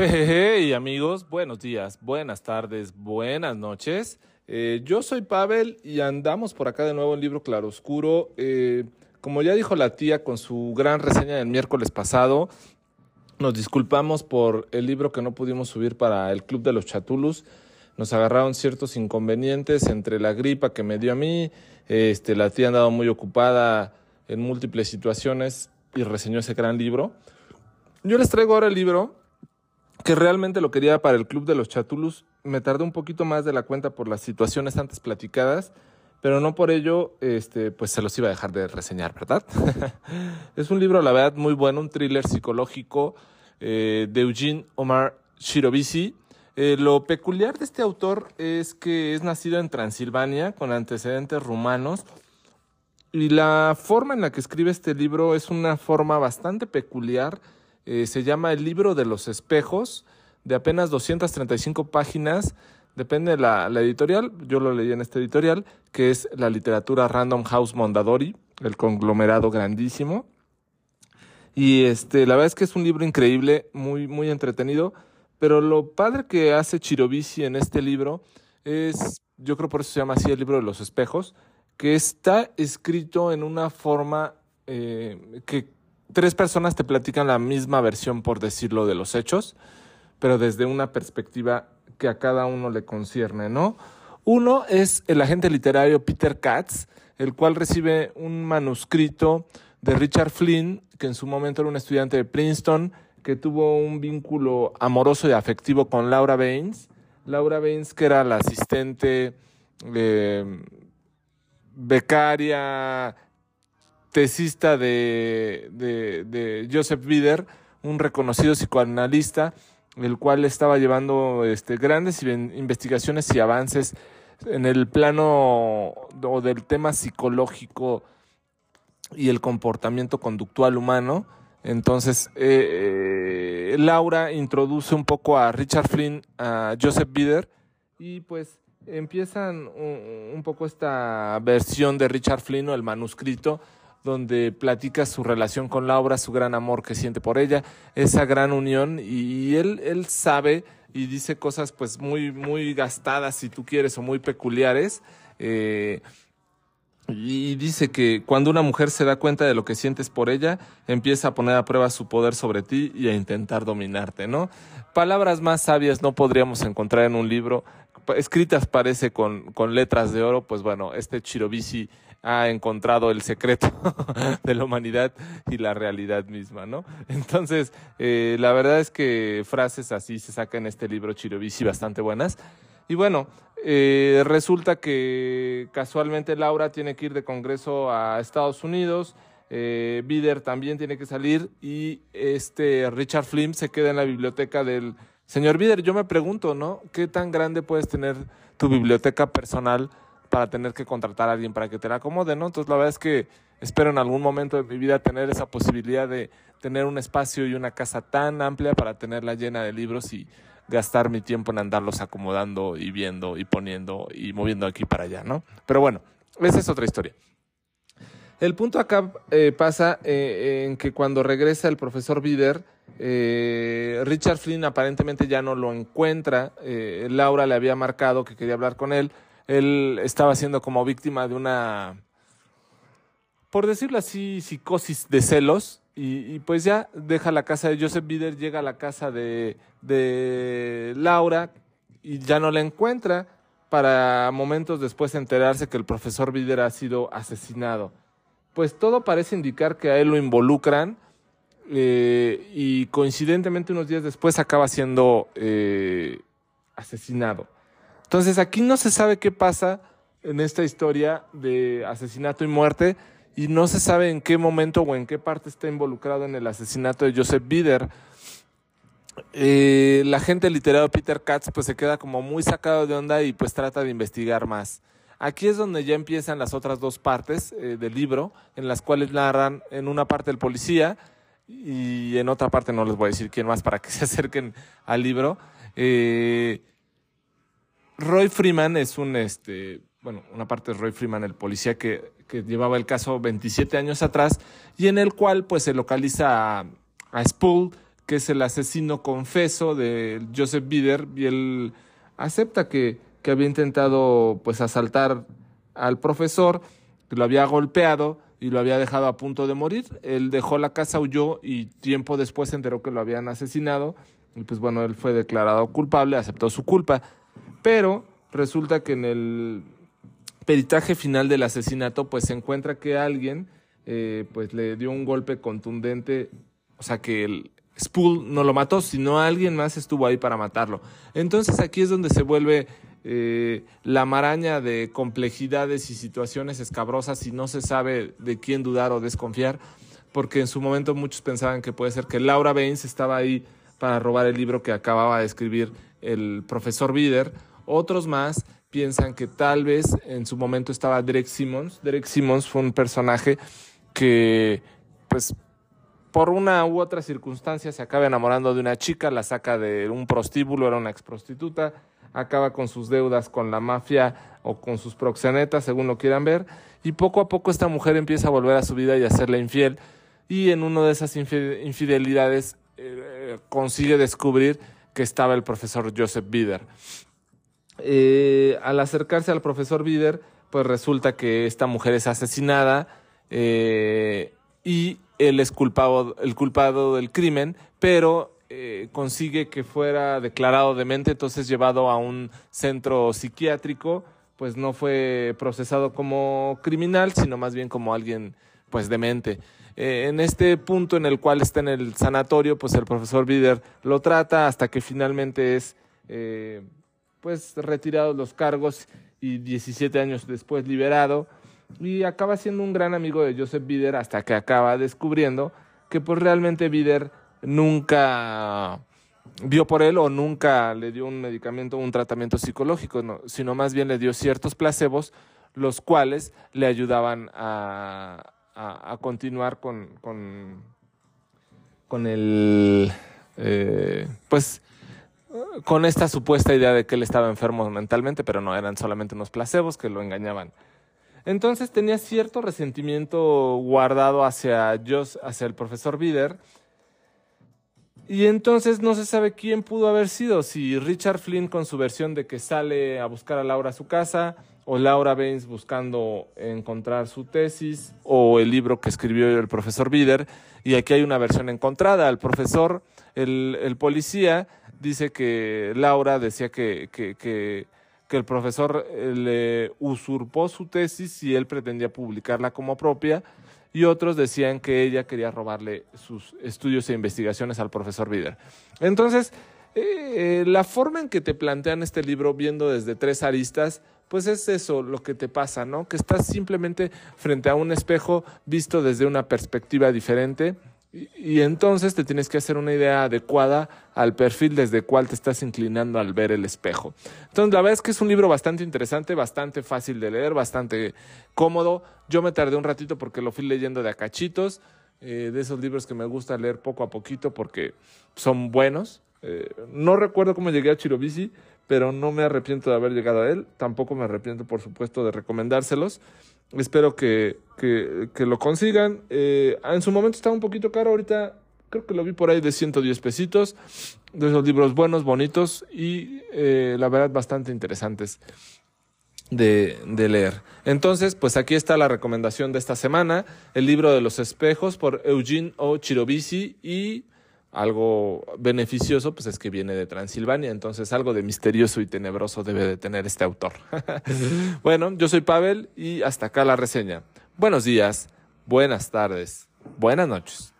Jejeje, y amigos, buenos días, buenas tardes, buenas noches. Eh, yo soy Pavel y andamos por acá de nuevo en Libro Claroscuro. Eh, como ya dijo la tía con su gran reseña del miércoles pasado, nos disculpamos por el libro que no pudimos subir para el Club de los Chatulus. Nos agarraron ciertos inconvenientes entre la gripa que me dio a mí, este, la tía ha andado muy ocupada en múltiples situaciones y reseñó ese gran libro. Yo les traigo ahora el libro que realmente lo quería para el Club de los Chatulus. Me tardé un poquito más de la cuenta por las situaciones antes platicadas, pero no por ello, este, pues se los iba a dejar de reseñar, ¿verdad? es un libro, la verdad, muy bueno, un thriller psicológico eh, de Eugene Omar Shirobishi. Eh, lo peculiar de este autor es que es nacido en Transilvania con antecedentes rumanos y la forma en la que escribe este libro es una forma bastante peculiar eh, se llama El libro de los espejos, de apenas 235 páginas. Depende de la, editorial, yo lo leí en este editorial, que es la literatura Random House Mondadori, el conglomerado grandísimo. Y este, la verdad es que es un libro increíble, muy, muy entretenido. Pero lo padre que hace Chirobici en este libro es, yo creo por eso se llama así el libro de los espejos, que está escrito en una forma eh, que tres personas te platican la misma versión, por decirlo, de los hechos, pero desde una perspectiva que a cada uno le concierne, ¿no? Uno es el agente literario Peter Katz, el cual recibe un manuscrito de Richard Flynn, que en su momento era un estudiante de Princeton, que tuvo un vínculo amoroso y afectivo con Laura Baines. Laura Baines, que era la asistente eh, becaria, tesista de, de, Joseph Bieder, un reconocido psicoanalista, el cual estaba llevando este, grandes investigaciones y avances en el plano o del tema psicológico y el comportamiento conductual humano. Entonces, eh, eh, Laura introduce un poco a Richard Flynn, a Joseph Bieder, y pues empiezan un, un poco esta versión de Richard Flynn o el manuscrito donde platica su relación con Laura, su gran amor que siente por ella, esa gran unión y él, él sabe y dice cosas pues muy, muy gastadas si tú quieres o muy peculiares. Eh, y dice que cuando una mujer se da cuenta de lo que sientes por ella, empieza a poner a prueba su poder sobre ti y a intentar dominarte, ¿no? Palabras más sabias no podríamos encontrar en un libro, escritas parece con, con letras de oro, pues bueno, este Chirobici ha encontrado el secreto de la humanidad y la realidad misma, ¿no? Entonces, eh, la verdad es que frases así se sacan en este libro Chirobici bastante buenas. Y bueno, eh, resulta que casualmente Laura tiene que ir de congreso a Estados Unidos, eh, Bider también tiene que salir y este Richard Flynn se queda en la biblioteca del señor Bider. Yo me pregunto, ¿no? ¿Qué tan grande puedes tener tu biblioteca personal? para tener que contratar a alguien para que te la acomode, ¿no? Entonces la verdad es que espero en algún momento de mi vida tener esa posibilidad de tener un espacio y una casa tan amplia para tenerla llena de libros y gastar mi tiempo en andarlos acomodando y viendo y poniendo y moviendo aquí para allá, ¿no? Pero bueno, esa es otra historia. El punto acá eh, pasa eh, en que cuando regresa el profesor Bider, eh, Richard Flynn aparentemente ya no lo encuentra. Laura le había marcado que quería hablar con él él estaba siendo como víctima de una, por decirlo así, psicosis de celos. Y, pues ya deja la casa de Joseph Bieder, llega a la casa de, de Laura y ya no la encuentra para momentos después enterarse que el profesor Bieder ha sido asesinado. Pues todo parece indicar que a él lo involucran eh, y coincidentemente unos días después acaba siendo eh, asesinado. Entonces aquí no se sabe qué pasa en esta historia de asesinato y muerte y no se sabe en qué momento o en qué parte está involucrado en el asesinato de Joseph Bieder. Eh, la gente literario Peter Katz pues se queda como muy sacado de onda y pues trata de investigar más. Aquí es donde ya empiezan las otras dos partes eh, del libro, en las cuales narran en una parte el policía y en otra parte no les voy a decir quién más para que se acerquen al libro. Eh, Roy Freeman es un, este, bueno, una parte de Roy Freeman, el policía que, llevaba el caso 27 años atrás y en el cual pues se localiza a, a Spool, que es el asesino confeso de Joseph Bider, y él acepta que, que había intentado pues asaltar al profesor, que lo había golpeado y lo había dejado a punto de morir. Él dejó la casa, huyó y tiempo después se enteró que lo habían asesinado y pues bueno, él fue declarado culpable, aceptó su culpa, pero resulta que en el peritaje final del asesinato pues se encuentra que alguien eh, pues le dio un golpe contundente, o sea que el Spool no lo mató, sino alguien más estuvo ahí para matarlo. Entonces aquí es donde se vuelve eh, la maraña de complejidades y situaciones escabrosas y no se sabe de quién dudar o desconfiar, porque en su momento muchos pensaban que puede ser que Laura Baines estaba ahí para robar el libro que acababa de escribir el profesor Bider. Otros más piensan que tal vez en su momento estaba Derek Simmons. Derek Simmons fue un personaje que, pues, por una u otra circunstancia se acaba enamorando de una chica, la saca de un prostíbulo, era una ex prostituta, acaba con sus deudas con la mafia o con sus proxenetas, según lo quieran ver, y poco a poco esta mujer empieza a volver a su vida y a hacerle infiel, y en una de esas infidelidades eh, consigue descubrir que estaba el profesor Joseph Bieder. Eh, al acercarse al profesor Bieder, pues resulta que esta mujer es asesinada eh, y él es culpado, el culpado del crimen, pero consigue que fuera declarado demente, entonces llevado a un centro psiquiátrico, pues no fue procesado como criminal, sino más bien como alguien pues demente. Eh, en este punto en el cual está en el sanatorio, pues el profesor Bider lo trata hasta que finalmente es eh, pues retirado los cargos y 17 años después liberado y acaba siendo un gran amigo de Joseph Bider hasta que acaba descubriendo que pues realmente Bider nunca vio por él o nunca le dio un medicamento o un tratamiento psicológico, sino más bien le dio ciertos placebos los cuales le ayudaban a, a, continuar con, con, con el, eh, pues, con esta supuesta idea de que él estaba enfermo mentalmente, pero no, eran solamente unos placebos que lo engañaban. Entonces tenía cierto resentimiento guardado hacia, hacia el profesor Bider, y entonces no se sabe quién pudo haber sido, si Richard Flynn con su versión de que sale a buscar a Laura a su casa, o Laura Baines buscando encontrar su tesis, o el libro que escribió el profesor Bider, y aquí hay una versión encontrada. El profesor, el, policía, dice que Laura decía que, que, que, que el profesor eh, le usurpó su tesis y él pretendía publicarla como propia, y otros decían que ella quería robarle sus estudios e investigaciones al profesor Bider. Entonces, eh, la forma en que te plantean este libro, viendo desde tres aristas, pues es eso lo que te pasa, ¿no? Que estás simplemente frente a un espejo visto desde una perspectiva diferente y, entonces te tienes que hacer una idea adecuada al perfil desde cual te estás inclinando al ver el espejo. Entonces, la verdad es que es un libro bastante interesante, bastante fácil de leer, bastante cómodo. Yo me tardé un ratito porque lo fui leyendo de acachitos, eh, de esos libros que me gusta leer poco a poquito porque son buenos. Eh, no recuerdo cómo llegué a Chirobici, pero no me arrepiento de haber llegado a él. Tampoco me arrepiento, por supuesto, de recomendárselos. Espero que, que, lo consigan. Eh, en su momento estaba un poquito caro, ahorita creo que lo vi por ahí de 110 pesitos. De esos libros buenos, bonitos y eh, la verdad bastante interesantes de, leer. Entonces, pues aquí está la recomendación de esta semana, el libro de los espejos por Eugene O. Chirobici y algo beneficioso, pues es que viene de Transilvania, entonces algo de misterioso y tenebroso debe de tener este autor. bueno, yo soy Pavel y hasta acá la reseña. Buenos días, buenas tardes, buenas noches.